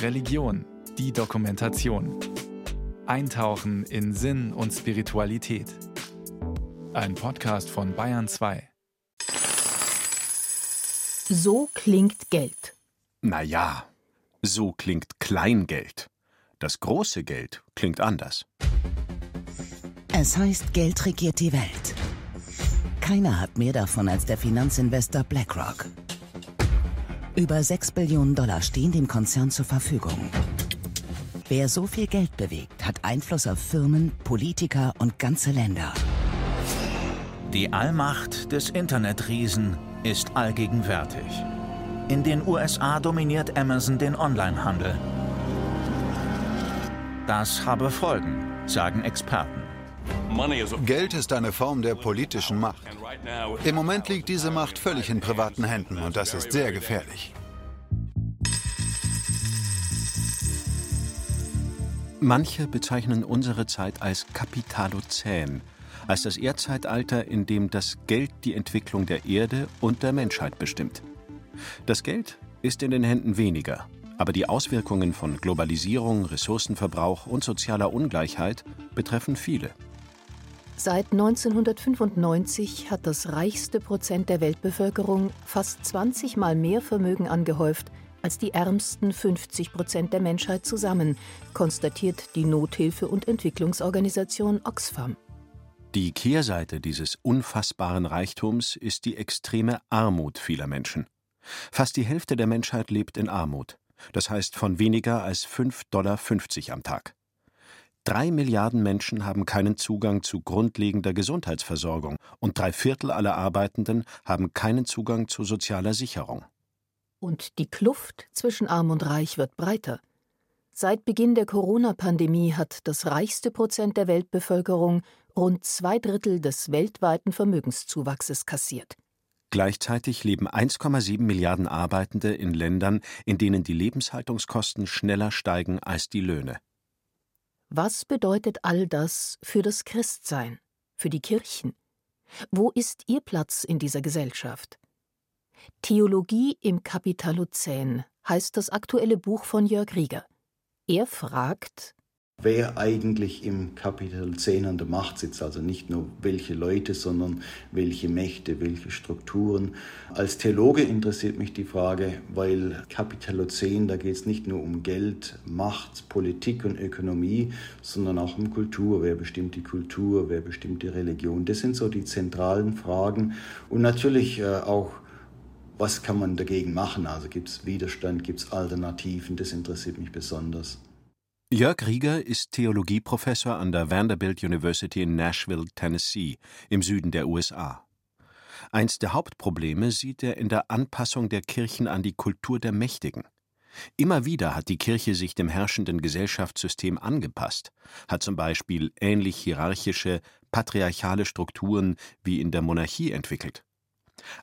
Religion, die Dokumentation. Eintauchen in Sinn und Spiritualität. Ein Podcast von Bayern 2. So klingt Geld. Naja, so klingt Kleingeld. Das große Geld klingt anders. Es heißt, Geld regiert die Welt. Keiner hat mehr davon als der Finanzinvestor BlackRock. Über 6 Billionen Dollar stehen dem Konzern zur Verfügung. Wer so viel Geld bewegt, hat Einfluss auf Firmen, Politiker und ganze Länder. Die Allmacht des Internetriesen ist allgegenwärtig. In den USA dominiert Amazon den Onlinehandel. Das habe Folgen, sagen Experten. Geld ist eine Form der politischen Macht. Im Moment liegt diese Macht völlig in privaten Händen und das ist sehr gefährlich. Manche bezeichnen unsere Zeit als Kapitalozän, als das Erdzeitalter, in dem das Geld die Entwicklung der Erde und der Menschheit bestimmt. Das Geld ist in den Händen weniger, aber die Auswirkungen von Globalisierung, Ressourcenverbrauch und sozialer Ungleichheit betreffen viele. Seit 1995 hat das reichste Prozent der Weltbevölkerung fast 20 Mal mehr Vermögen angehäuft als die ärmsten 50 Prozent der Menschheit zusammen, konstatiert die Nothilfe- und Entwicklungsorganisation Oxfam. Die Kehrseite dieses unfassbaren Reichtums ist die extreme Armut vieler Menschen. Fast die Hälfte der Menschheit lebt in Armut, das heißt von weniger als 5,50 Dollar am Tag. Drei Milliarden Menschen haben keinen Zugang zu grundlegender Gesundheitsversorgung und drei Viertel aller Arbeitenden haben keinen Zugang zu sozialer Sicherung. Und die Kluft zwischen Arm und Reich wird breiter. Seit Beginn der Corona-Pandemie hat das reichste Prozent der Weltbevölkerung rund zwei Drittel des weltweiten Vermögenszuwachses kassiert. Gleichzeitig leben 1,7 Milliarden Arbeitende in Ländern, in denen die Lebenshaltungskosten schneller steigen als die Löhne. Was bedeutet all das für das Christsein, für die Kirchen? Wo ist ihr Platz in dieser Gesellschaft? Theologie im Kapitalozän heißt das aktuelle Buch von Jörg Rieger. Er fragt, wer eigentlich im Kapitel 10 an der Macht sitzt. Also nicht nur welche Leute, sondern welche Mächte, welche Strukturen. Als Theologe interessiert mich die Frage, weil Kapitel 10, da geht es nicht nur um Geld, Macht, Politik und Ökonomie, sondern auch um Kultur. Wer bestimmt die Kultur, wer bestimmt die Religion? Das sind so die zentralen Fragen. Und natürlich äh, auch was kann man dagegen machen? Also gibt es Widerstand, gibt es Alternativen? Das interessiert mich besonders. Jörg Rieger ist Theologieprofessor an der Vanderbilt University in Nashville, Tennessee, im Süden der USA. Eins der Hauptprobleme sieht er in der Anpassung der Kirchen an die Kultur der Mächtigen. Immer wieder hat die Kirche sich dem herrschenden Gesellschaftssystem angepasst, hat zum Beispiel ähnlich hierarchische, patriarchale Strukturen wie in der Monarchie entwickelt.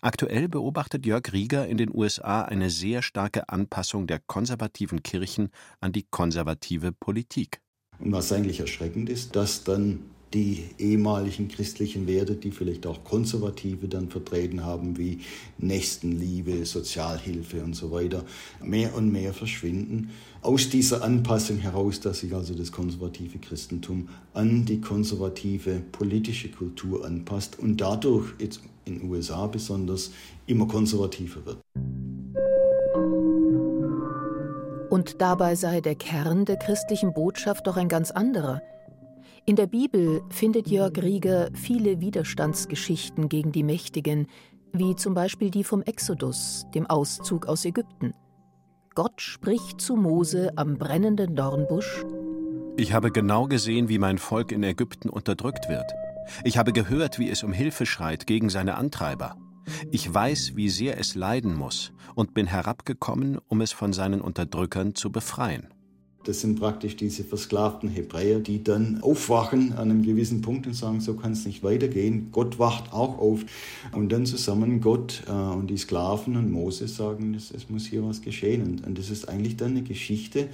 Aktuell beobachtet Jörg Rieger in den USA eine sehr starke Anpassung der konservativen Kirchen an die konservative Politik. Und was eigentlich erschreckend ist, dass dann die ehemaligen christlichen Werte, die vielleicht auch Konservative dann vertreten haben, wie Nächstenliebe, Sozialhilfe und so weiter, mehr und mehr verschwinden. Aus dieser Anpassung heraus, dass sich also das konservative Christentum an die konservative politische Kultur anpasst und dadurch jetzt in den USA besonders immer konservativer wird. Und dabei sei der Kern der christlichen Botschaft doch ein ganz anderer. In der Bibel findet Jörg Rieger viele Widerstandsgeschichten gegen die Mächtigen, wie zum Beispiel die vom Exodus, dem Auszug aus Ägypten. Gott spricht zu Mose am brennenden Dornbusch: Ich habe genau gesehen, wie mein Volk in Ägypten unterdrückt wird. Ich habe gehört, wie es um Hilfe schreit gegen seine Antreiber. Ich weiß, wie sehr es leiden muss und bin herabgekommen, um es von seinen Unterdrückern zu befreien. Das sind praktisch diese versklavten Hebräer, die dann aufwachen an einem gewissen Punkt und sagen, so kann es nicht weitergehen. Gott wacht auch auf. Und dann zusammen Gott äh, und die Sklaven und Moses sagen, es, es muss hier was geschehen. Und, und das ist eigentlich dann eine Geschichte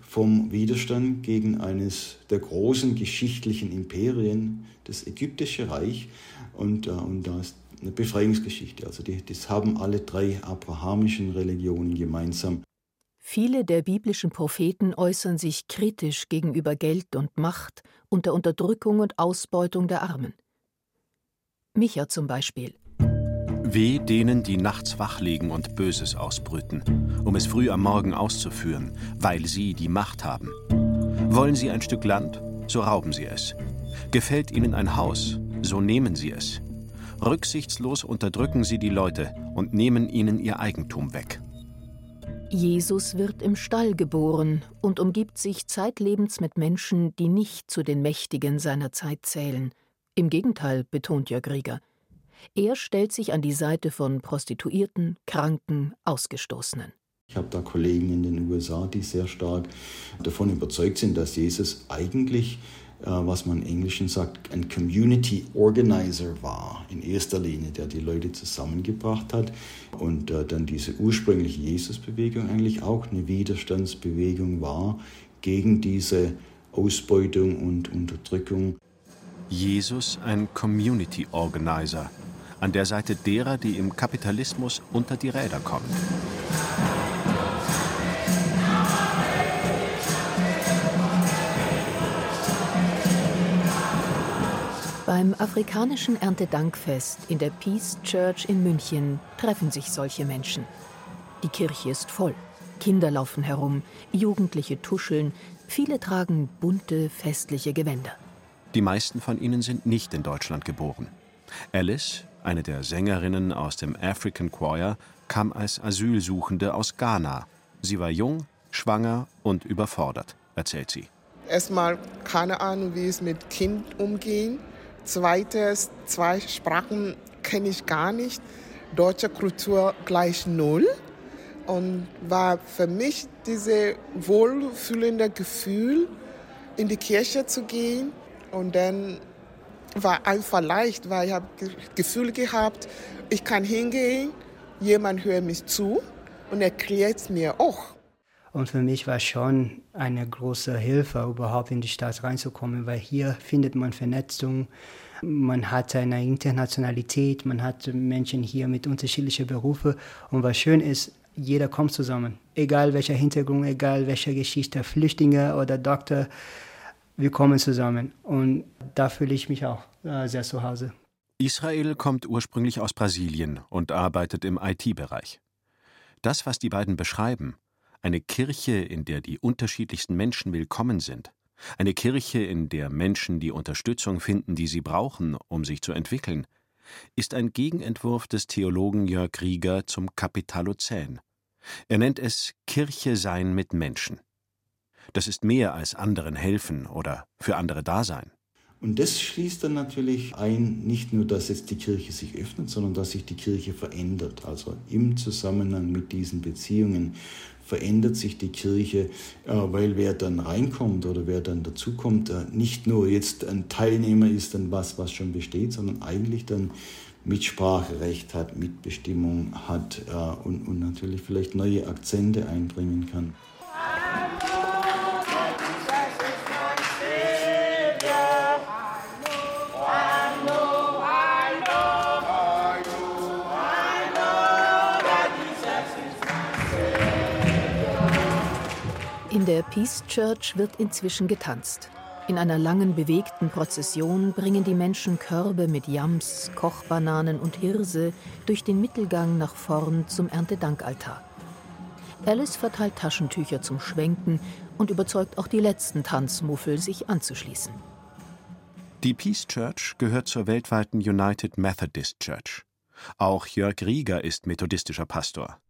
vom Widerstand gegen eines der großen geschichtlichen Imperien, das ägyptische Reich. Und, äh, und da ist eine Befreiungsgeschichte. Also die, das haben alle drei abrahamischen Religionen gemeinsam. Viele der biblischen Propheten äußern sich kritisch gegenüber Geld und Macht und der Unterdrückung und Ausbeutung der Armen. Micha zum Beispiel. Weh denen, die nachts wach liegen und Böses ausbrüten, um es früh am Morgen auszuführen, weil sie die Macht haben. Wollen sie ein Stück Land, so rauben sie es. Gefällt ihnen ein Haus, so nehmen sie es. Rücksichtslos unterdrücken sie die Leute und nehmen ihnen ihr Eigentum weg. Jesus wird im Stall geboren und umgibt sich zeitlebens mit Menschen, die nicht zu den Mächtigen seiner Zeit zählen. Im Gegenteil, betont Jörg Rieger. Er stellt sich an die Seite von Prostituierten, Kranken, Ausgestoßenen. Ich habe da Kollegen in den USA, die sehr stark davon überzeugt sind, dass Jesus eigentlich was man im Englischen sagt, ein Community Organizer war, in erster Linie, der die Leute zusammengebracht hat und äh, dann diese ursprüngliche Jesusbewegung eigentlich auch eine Widerstandsbewegung war gegen diese Ausbeutung und Unterdrückung. Jesus ein Community Organizer, an der Seite derer, die im Kapitalismus unter die Räder kommen. Beim afrikanischen Erntedankfest in der Peace Church in München treffen sich solche Menschen. Die Kirche ist voll. Kinder laufen herum, Jugendliche tuscheln, viele tragen bunte, festliche Gewänder. Die meisten von ihnen sind nicht in Deutschland geboren. Alice, eine der Sängerinnen aus dem African Choir, kam als Asylsuchende aus Ghana. Sie war jung, schwanger und überfordert, erzählt sie. Erstmal keine Ahnung, wie es mit Kind umgehen Zweites, zwei Sprachen kenne ich gar nicht. Deutsche Kultur gleich null. Und war für mich dieses wohlfühlende Gefühl, in die Kirche zu gehen. Und dann war einfach leicht, weil ich habe Gefühl gehabt, ich kann hingehen, jemand hört mich zu und erklärt mir auch. Und für mich war schon eine große Hilfe, überhaupt in die Stadt reinzukommen, weil hier findet man Vernetzung, man hat eine Internationalität, man hat Menschen hier mit unterschiedlichen Berufen. Und was schön ist, jeder kommt zusammen. Egal welcher Hintergrund, egal welche Geschichte, Flüchtlinge oder Doktor, wir kommen zusammen. Und da fühle ich mich auch äh, sehr zu Hause. Israel kommt ursprünglich aus Brasilien und arbeitet im IT-Bereich. Das, was die beiden beschreiben, eine Kirche, in der die unterschiedlichsten Menschen willkommen sind, eine Kirche, in der Menschen die Unterstützung finden, die sie brauchen, um sich zu entwickeln, ist ein Gegenentwurf des Theologen Jörg Rieger zum Kapitalozän. Er nennt es Kirche sein mit Menschen. Das ist mehr als anderen helfen oder für andere da sein. Und das schließt dann natürlich ein, nicht nur, dass jetzt die Kirche sich öffnet, sondern dass sich die Kirche verändert. Also im Zusammenhang mit diesen Beziehungen verändert sich die Kirche, äh, weil wer dann reinkommt oder wer dann dazukommt, äh, nicht nur jetzt ein Teilnehmer ist an was, was schon besteht, sondern eigentlich dann Mitspracherecht hat, Mitbestimmung hat äh, und, und natürlich vielleicht neue Akzente einbringen kann. Der Peace Church wird inzwischen getanzt. In einer langen bewegten Prozession bringen die Menschen Körbe mit Yams, Kochbananen und Hirse durch den Mittelgang nach vorn zum Erntedankaltar. Alice verteilt Taschentücher zum Schwenken und überzeugt auch die letzten Tanzmuffel, sich anzuschließen. Die Peace Church gehört zur weltweiten United Methodist Church. Auch Jörg Rieger ist methodistischer Pastor.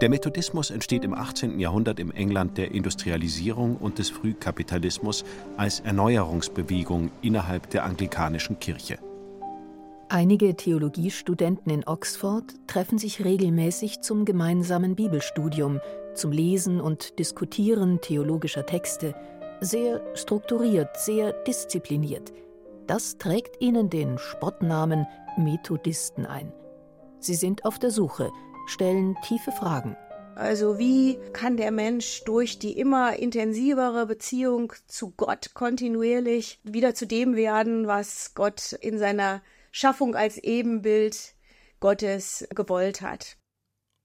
Der Methodismus entsteht im 18. Jahrhundert im England der Industrialisierung und des Frühkapitalismus als Erneuerungsbewegung innerhalb der anglikanischen Kirche. Einige Theologiestudenten in Oxford treffen sich regelmäßig zum gemeinsamen Bibelstudium, zum Lesen und Diskutieren theologischer Texte, sehr strukturiert, sehr diszipliniert. Das trägt ihnen den Spottnamen Methodisten ein. Sie sind auf der Suche stellen tiefe Fragen. Also wie kann der Mensch durch die immer intensivere Beziehung zu Gott kontinuierlich wieder zu dem werden, was Gott in seiner Schaffung als Ebenbild Gottes gewollt hat.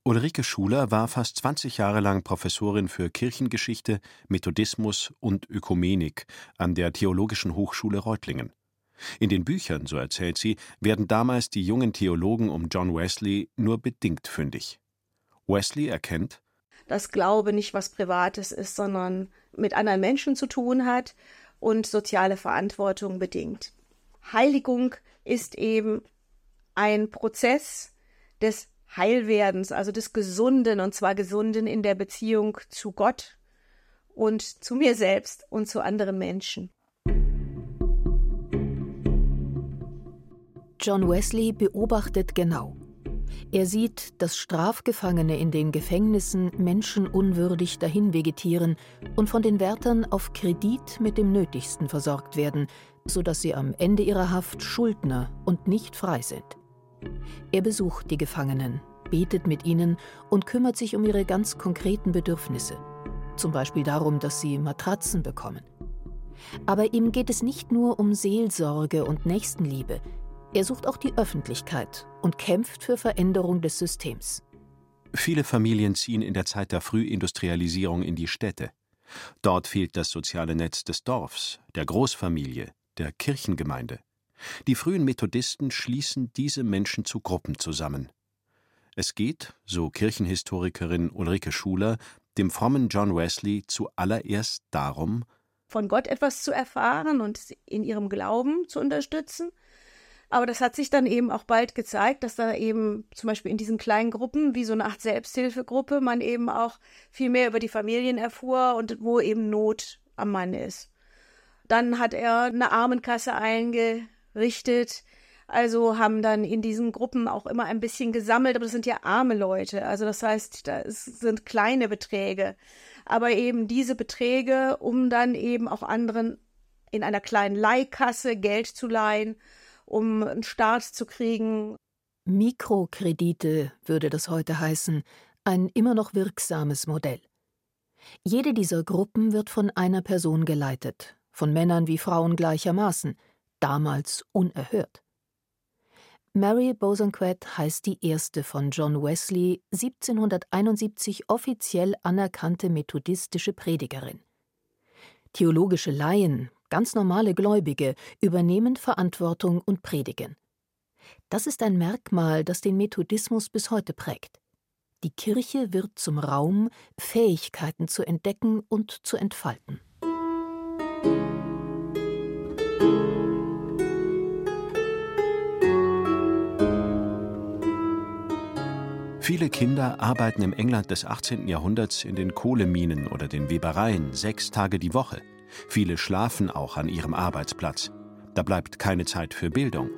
Ulrike Schuler war fast 20 Jahre lang Professorin für Kirchengeschichte, Methodismus und Ökumenik an der Theologischen Hochschule Reutlingen. In den Büchern, so erzählt sie, werden damals die jungen Theologen um John Wesley nur bedingt fündig. Wesley erkennt, dass Glaube nicht was Privates ist, sondern mit anderen Menschen zu tun hat und soziale Verantwortung bedingt. Heiligung ist eben ein Prozess des Heilwerdens, also des Gesunden, und zwar Gesunden in der Beziehung zu Gott und zu mir selbst und zu anderen Menschen. John Wesley beobachtet genau. Er sieht, dass Strafgefangene in den Gefängnissen menschenunwürdig dahin vegetieren und von den Wärtern auf Kredit mit dem Nötigsten versorgt werden, sodass sie am Ende ihrer Haft Schuldner und nicht frei sind. Er besucht die Gefangenen, betet mit ihnen und kümmert sich um ihre ganz konkreten Bedürfnisse, zum Beispiel darum, dass sie Matratzen bekommen. Aber ihm geht es nicht nur um Seelsorge und Nächstenliebe, er sucht auch die Öffentlichkeit und kämpft für Veränderung des Systems. Viele Familien ziehen in der Zeit der Frühindustrialisierung in die Städte. Dort fehlt das soziale Netz des Dorfs, der Großfamilie, der Kirchengemeinde. Die frühen Methodisten schließen diese Menschen zu Gruppen zusammen. Es geht, so Kirchenhistorikerin Ulrike Schuler, dem frommen John Wesley zuallererst darum, von Gott etwas zu erfahren und in ihrem Glauben zu unterstützen. Aber das hat sich dann eben auch bald gezeigt, dass da eben zum Beispiel in diesen kleinen Gruppen, wie so eine Art Selbsthilfegruppe, man eben auch viel mehr über die Familien erfuhr und wo eben Not am Mann ist. Dann hat er eine Armenkasse einge richtet. Also haben dann in diesen Gruppen auch immer ein bisschen gesammelt, aber das sind ja arme Leute. Also das heißt, das sind kleine Beträge. Aber eben diese Beträge, um dann eben auch anderen in einer kleinen Leihkasse Geld zu leihen, um einen Start zu kriegen. Mikrokredite würde das heute heißen, ein immer noch wirksames Modell. Jede dieser Gruppen wird von einer Person geleitet, von Männern wie Frauen gleichermaßen – damals unerhört. Mary Bosanquet heißt die erste von John Wesley 1771 offiziell anerkannte methodistische Predigerin. Theologische Laien, ganz normale Gläubige, übernehmen Verantwortung und predigen. Das ist ein Merkmal, das den Methodismus bis heute prägt. Die Kirche wird zum Raum, Fähigkeiten zu entdecken und zu entfalten. Viele Kinder arbeiten im England des 18. Jahrhunderts in den Kohleminen oder den Webereien sechs Tage die Woche. Viele schlafen auch an ihrem Arbeitsplatz. Da bleibt keine Zeit für Bildung.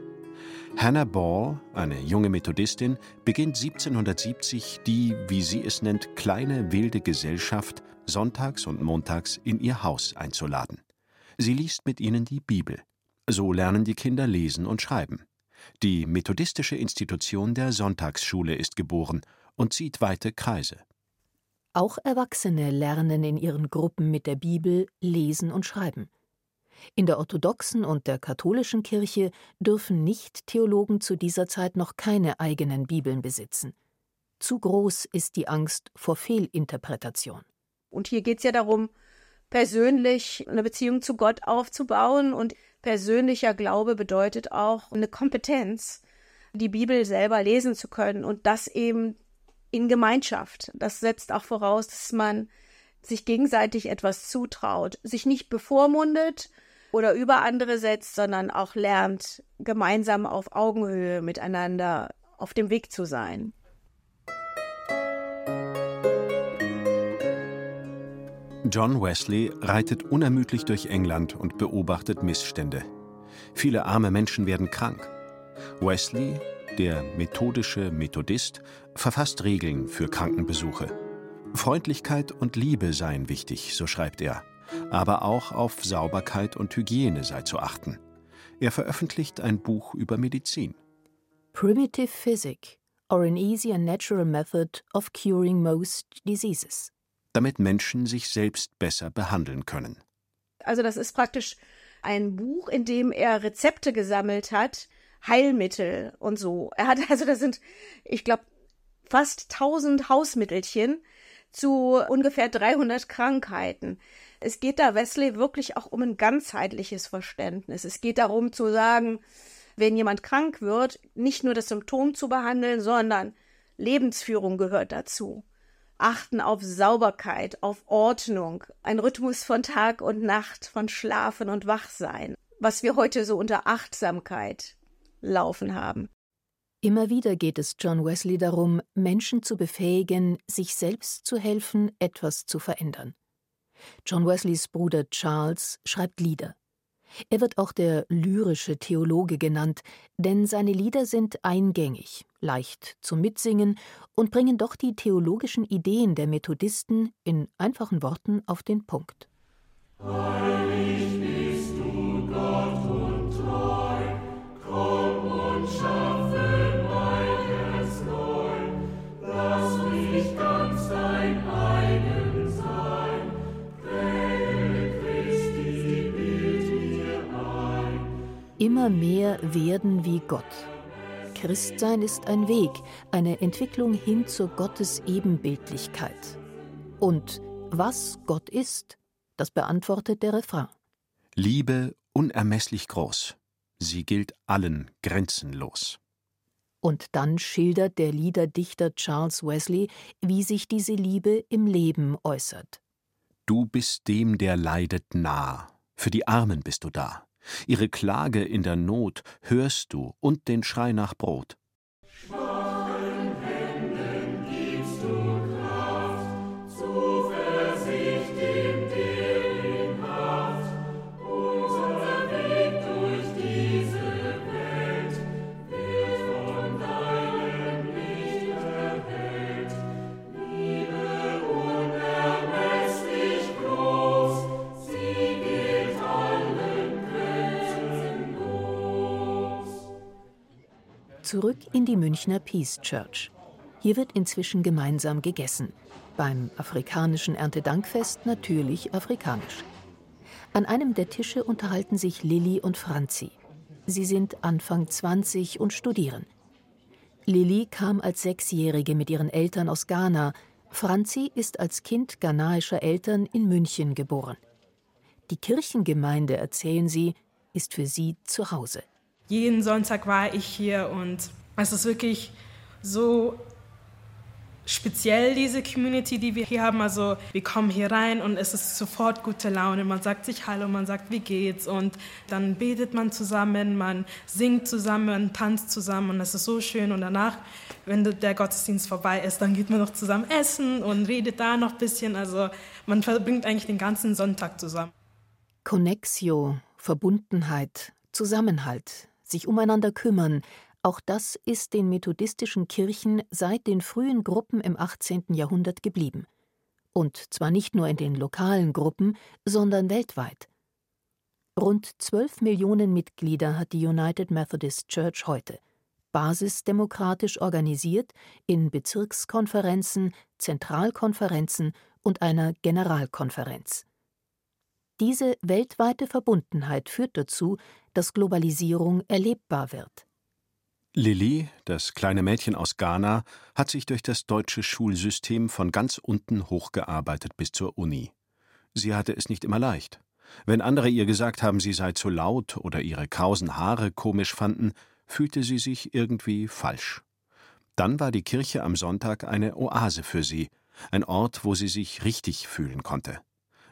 Hannah Ball, eine junge Methodistin, beginnt 1770 die, wie sie es nennt, kleine wilde Gesellschaft sonntags und montags in ihr Haus einzuladen. Sie liest mit ihnen die Bibel. So lernen die Kinder lesen und schreiben. Die methodistische Institution der Sonntagsschule ist geboren und zieht weite Kreise. Auch Erwachsene lernen in ihren Gruppen mit der Bibel lesen und schreiben. In der orthodoxen und der katholischen Kirche dürfen Nicht-Theologen zu dieser Zeit noch keine eigenen Bibeln besitzen. Zu groß ist die Angst vor Fehlinterpretation. Und hier geht es ja darum, persönlich eine Beziehung zu Gott aufzubauen und persönlicher Glaube bedeutet auch eine Kompetenz, die Bibel selber lesen zu können und das eben in Gemeinschaft. Das setzt auch voraus, dass man sich gegenseitig etwas zutraut, sich nicht bevormundet oder über andere setzt, sondern auch lernt, gemeinsam auf Augenhöhe miteinander auf dem Weg zu sein. John Wesley reitet unermüdlich durch England und beobachtet Missstände. Viele arme Menschen werden krank. Wesley, der methodische Methodist, verfasst Regeln für Krankenbesuche. Freundlichkeit und Liebe seien wichtig, so schreibt er, aber auch auf Sauberkeit und Hygiene sei zu achten. Er veröffentlicht ein Buch über Medizin. Primitive Physic or an easy and natural method of curing most diseases damit Menschen sich selbst besser behandeln können. Also das ist praktisch ein Buch, in dem er Rezepte gesammelt hat, Heilmittel und so. Er hat also, das sind, ich glaube, fast 1000 Hausmittelchen zu ungefähr 300 Krankheiten. Es geht da Wesley wirklich auch um ein ganzheitliches Verständnis. Es geht darum zu sagen, wenn jemand krank wird, nicht nur das Symptom zu behandeln, sondern Lebensführung gehört dazu. Achten auf Sauberkeit, auf Ordnung, ein Rhythmus von Tag und Nacht, von Schlafen und Wachsein, was wir heute so unter Achtsamkeit laufen haben. Immer wieder geht es John Wesley darum, Menschen zu befähigen, sich selbst zu helfen, etwas zu verändern. John Wesleys Bruder Charles schreibt Lieder. Er wird auch der lyrische Theologe genannt, denn seine Lieder sind eingängig, leicht zum Mitsingen und bringen doch die theologischen Ideen der Methodisten in einfachen Worten auf den Punkt. Heilig bist du Gott Immer mehr werden wie Gott. Christsein ist ein Weg, eine Entwicklung hin zur Gottes Ebenbildlichkeit. Und was Gott ist, das beantwortet der Refrain. Liebe unermesslich groß. Sie gilt allen grenzenlos. Und dann schildert der Liederdichter Charles Wesley, wie sich diese Liebe im Leben äußert. Du bist dem, der leidet, nah. Für die Armen bist du da. Ihre Klage in der Not hörst du und den Schrei nach Brot. Zurück in die Münchner Peace Church. Hier wird inzwischen gemeinsam gegessen. Beim afrikanischen Erntedankfest natürlich afrikanisch. An einem der Tische unterhalten sich Lilly und Franzi. Sie sind Anfang 20 und studieren. Lilly kam als Sechsjährige mit ihren Eltern aus Ghana. Franzi ist als Kind ghanaischer Eltern in München geboren. Die Kirchengemeinde, erzählen sie, ist für sie zu Hause jeden Sonntag war ich hier und es ist wirklich so speziell, diese Community, die wir hier haben. Also wir kommen hier rein und es ist sofort gute Laune. Man sagt sich Hallo, man sagt, wie geht's? Und dann betet man zusammen, man singt zusammen, man tanzt zusammen und es ist so schön. Und danach, wenn der Gottesdienst vorbei ist, dann geht man noch zusammen essen und redet da noch ein bisschen. Also man verbringt eigentlich den ganzen Sonntag zusammen. Connexio, Verbundenheit, Zusammenhalt, sich umeinander kümmern, auch das ist den methodistischen Kirchen seit den frühen Gruppen im 18. Jahrhundert geblieben. Und zwar nicht nur in den lokalen Gruppen, sondern weltweit. Rund 12 Millionen Mitglieder hat die United Methodist Church heute, basisdemokratisch organisiert in Bezirkskonferenzen, Zentralkonferenzen und einer Generalkonferenz. Diese weltweite Verbundenheit führt dazu, dass Globalisierung erlebbar wird. Lilly, das kleine Mädchen aus Ghana, hat sich durch das deutsche Schulsystem von ganz unten hochgearbeitet bis zur Uni. Sie hatte es nicht immer leicht. Wenn andere ihr gesagt haben, sie sei zu laut oder ihre krausen Haare komisch fanden, fühlte sie sich irgendwie falsch. Dann war die Kirche am Sonntag eine Oase für sie, ein Ort, wo sie sich richtig fühlen konnte.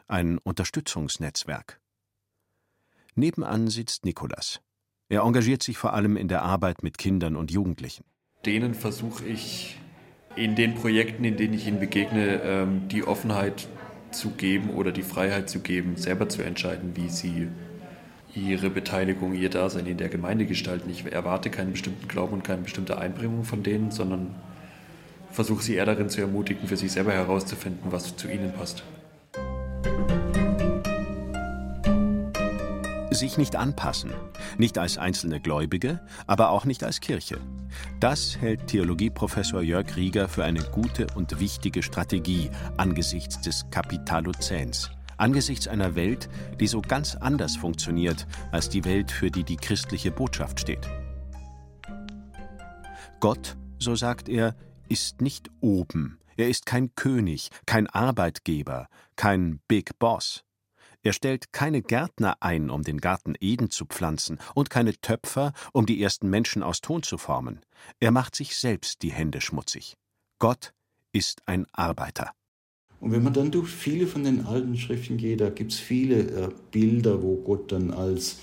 Ein Unterstützungsnetzwerk. Nebenan sitzt Nikolas. Er engagiert sich vor allem in der Arbeit mit Kindern und Jugendlichen. Denen versuche ich in den Projekten, in denen ich ihnen begegne, ähm, die Offenheit zu geben oder die Freiheit zu geben, selber zu entscheiden, wie sie ihre Beteiligung, ihr Dasein in der Gemeinde gestalten. Ich erwarte keinen bestimmten Glauben und keine bestimmte Einbringung von denen, sondern versuche sie eher darin zu ermutigen, für sich selber herauszufinden, was zu ihnen passt. Sich nicht anpassen, nicht als einzelne Gläubige, aber auch nicht als Kirche. Das hält Theologieprofessor Jörg Rieger für eine gute und wichtige Strategie angesichts des Kapitalozäns, angesichts einer Welt, die so ganz anders funktioniert als die Welt, für die die christliche Botschaft steht. Gott, so sagt er, ist nicht oben, er ist kein König, kein Arbeitgeber, kein Big Boss. Er stellt keine Gärtner ein, um den Garten Eden zu pflanzen, und keine Töpfer, um die ersten Menschen aus Ton zu formen. Er macht sich selbst die Hände schmutzig. Gott ist ein Arbeiter. Und wenn man dann durch viele von den alten Schriften geht, da gibt es viele äh, Bilder, wo Gott dann als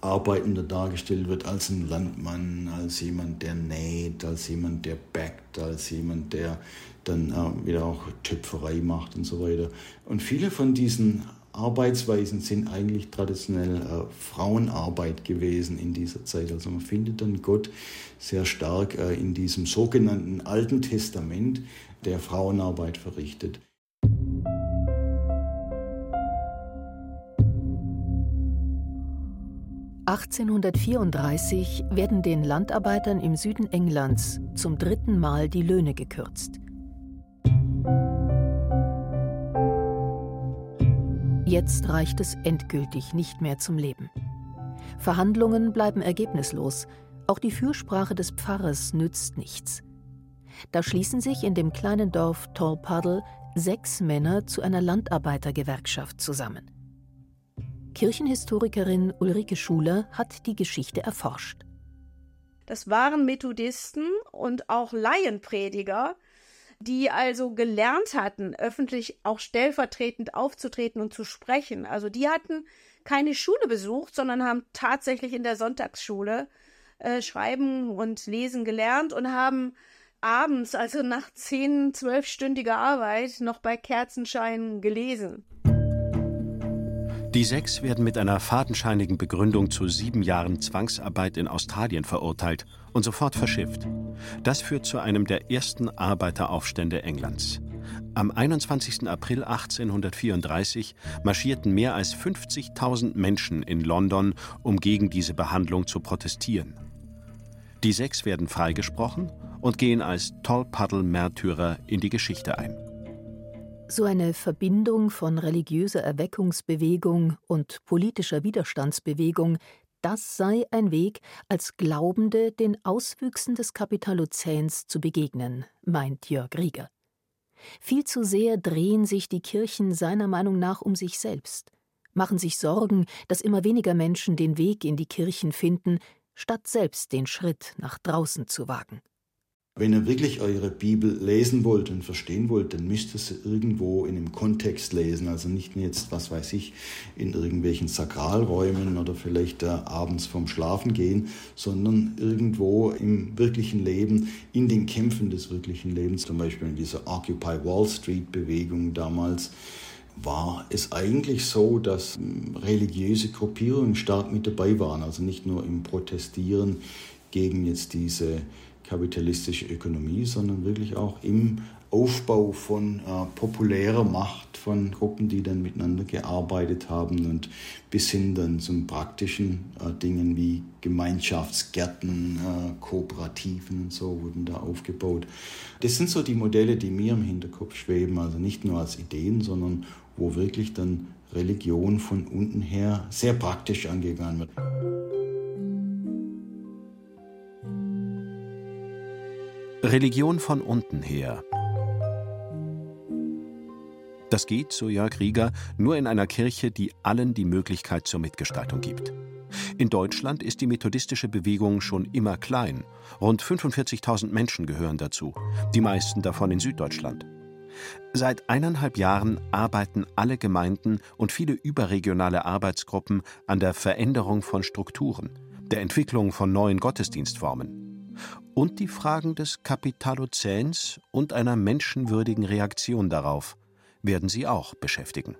Arbeitender dargestellt wird, als ein Landmann, als jemand, der näht, als jemand, der backt, als jemand, der dann äh, wieder auch Töpferei macht und so weiter. Und viele von diesen Arbeitsweisen sind eigentlich traditionell äh, Frauenarbeit gewesen in dieser Zeit. Also man findet dann Gott sehr stark äh, in diesem sogenannten Alten Testament, der Frauenarbeit verrichtet. 1834 werden den Landarbeitern im Süden Englands zum dritten Mal die Löhne gekürzt. Jetzt reicht es endgültig nicht mehr zum Leben. Verhandlungen bleiben ergebnislos, auch die Fürsprache des Pfarrers nützt nichts. Da schließen sich in dem kleinen Dorf Tolpuddle sechs Männer zu einer Landarbeitergewerkschaft zusammen. Kirchenhistorikerin Ulrike Schuler hat die Geschichte erforscht. Das waren Methodisten und auch Laienprediger, die also gelernt hatten, öffentlich auch stellvertretend aufzutreten und zu sprechen. Also die hatten keine Schule besucht, sondern haben tatsächlich in der Sonntagsschule äh, schreiben und lesen gelernt und haben abends, also nach zehn, zwölfstündiger Arbeit, noch bei Kerzenschein gelesen. Die sechs werden mit einer fadenscheinigen Begründung zu sieben Jahren Zwangsarbeit in Australien verurteilt und sofort verschifft. Das führt zu einem der ersten Arbeiteraufstände Englands. Am 21. April 1834 marschierten mehr als 50.000 Menschen in London, um gegen diese Behandlung zu protestieren. Die sechs werden freigesprochen und gehen als Tolpuddle-Märtyrer in die Geschichte ein. So eine Verbindung von religiöser Erweckungsbewegung und politischer Widerstandsbewegung, das sei ein Weg, als Glaubende den Auswüchsen des Kapitalozäns zu begegnen, meint Jörg Rieger. Viel zu sehr drehen sich die Kirchen seiner Meinung nach um sich selbst, machen sich Sorgen, dass immer weniger Menschen den Weg in die Kirchen finden, statt selbst den Schritt nach draußen zu wagen. Wenn ihr wirklich eure Bibel lesen wollt und verstehen wollt, dann müsst ihr sie irgendwo in einem Kontext lesen. Also nicht nur jetzt, was weiß ich, in irgendwelchen Sakralräumen oder vielleicht äh, abends vorm Schlafen gehen, sondern irgendwo im wirklichen Leben, in den Kämpfen des wirklichen Lebens, zum Beispiel in dieser Occupy Wall Street Bewegung damals war es eigentlich so, dass hm, religiöse Gruppierungen stark mit dabei waren. Also nicht nur im Protestieren gegen jetzt diese kapitalistische Ökonomie, sondern wirklich auch im Aufbau von äh, populärer Macht, von Gruppen, die dann miteinander gearbeitet haben und bis hin dann zum praktischen äh, Dingen wie Gemeinschaftsgärten, äh, Kooperativen und so wurden da aufgebaut. Das sind so die Modelle, die mir im Hinterkopf schweben, also nicht nur als Ideen, sondern wo wirklich dann Religion von unten her sehr praktisch angegangen wird. Religion von unten her. Das geht, so Jörg Rieger, nur in einer Kirche, die allen die Möglichkeit zur Mitgestaltung gibt. In Deutschland ist die methodistische Bewegung schon immer klein. Rund 45.000 Menschen gehören dazu, die meisten davon in Süddeutschland. Seit eineinhalb Jahren arbeiten alle Gemeinden und viele überregionale Arbeitsgruppen an der Veränderung von Strukturen, der Entwicklung von neuen Gottesdienstformen und die Fragen des Kapitalozäns und einer menschenwürdigen Reaktion darauf werden sie auch beschäftigen.